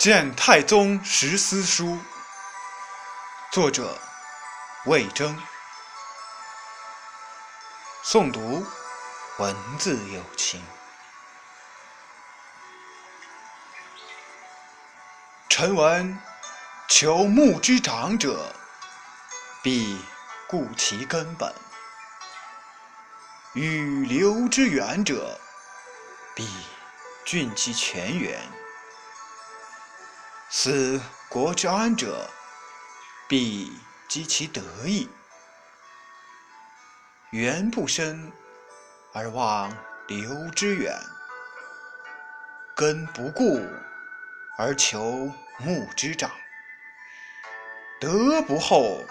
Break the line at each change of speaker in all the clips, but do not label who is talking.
见太宗十思书，作者魏征。诵读文字有情。臣闻求木之长者，必固其根本；欲流之远者，必峻其泉源。思国之安者，必积其德义。缘不深而望流之远，根不固而求木之长，德不厚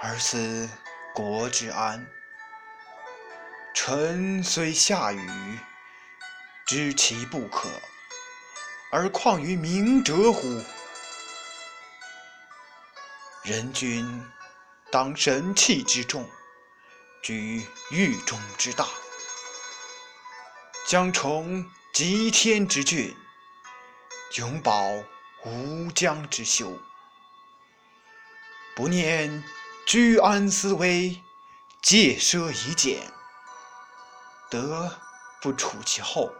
而思国之安。臣虽下愚，知其不可。而况于明哲乎？人君当神器之重，居狱中之大，将崇极天之峻，永保无疆之修。不念居安思危，戒奢以俭，德不处其后。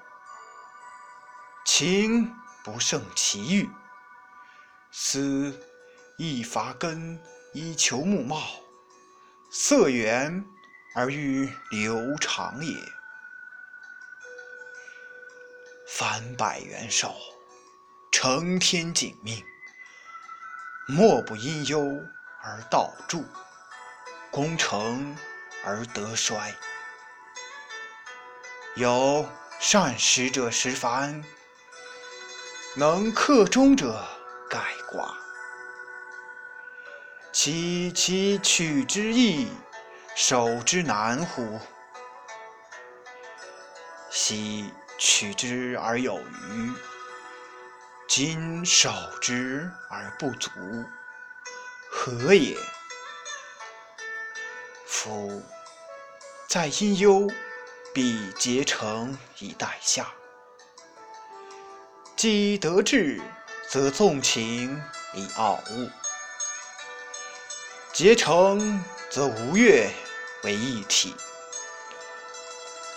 情不胜其欲，思亦伐根以求木茂，色远而欲流长也。凡百元寿，承天景命，莫不因忧而道助，功成而德衰。有善始者十凡。能克中者盖寡，其其取之易，守之难乎？昔取之而有余，今守之而不足，何也？夫在阴忧，必竭诚以待下。既得志，则纵情以傲物；结成，则吴越为一体；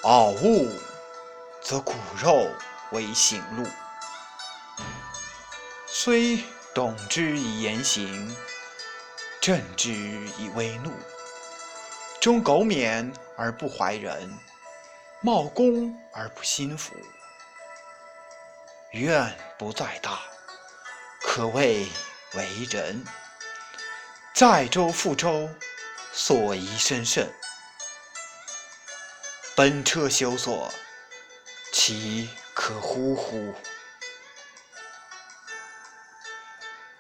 傲物，则骨肉为行路。虽动之以言行，振之以威怒，终苟免而不怀人，冒功而不心服。愿不在大，可谓为人；载舟覆舟，所宜深慎。本车修索，其可乎乎？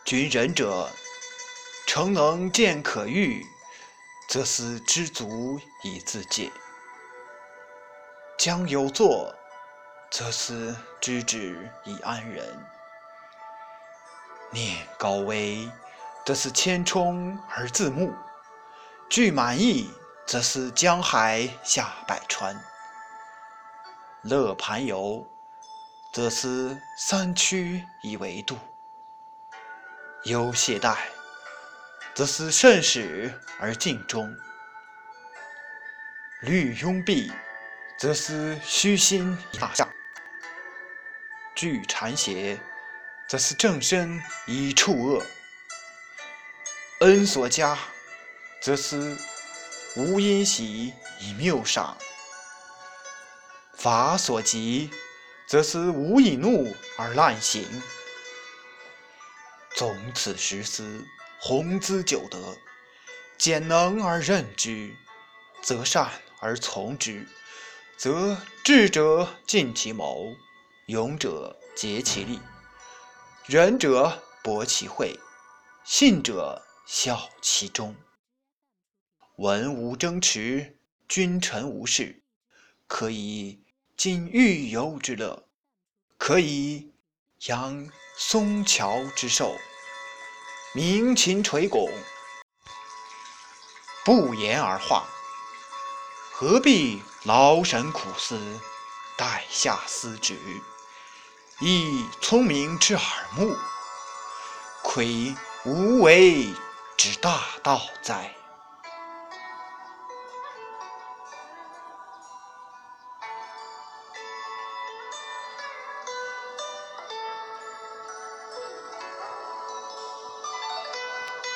君仁者，诚能见可欲，则思知足以自戒；将有作。则思知止以安人；念高危，则思千冲而自牧；惧满意，则思江海下百川；乐盘游，则思三曲以为度；忧懈怠，则思慎始而尽终；虑拥蔽，则思虚心以大象。具禅邪，则思正身以处恶；恩所加，则思无因喜以谬赏；法所及，则思无以怒而滥行。纵此十思，弘资九德，简能而任之，则善而从之，则智者尽其谋。勇者竭其力，仁者博其慧，信者效其忠。文无争持，君臣无事，可以尽御游之乐，可以扬松乔之寿，鸣琴垂拱，不言而化。何必劳神苦思，待下思之？以聪明之耳目，窥无为之大道哉！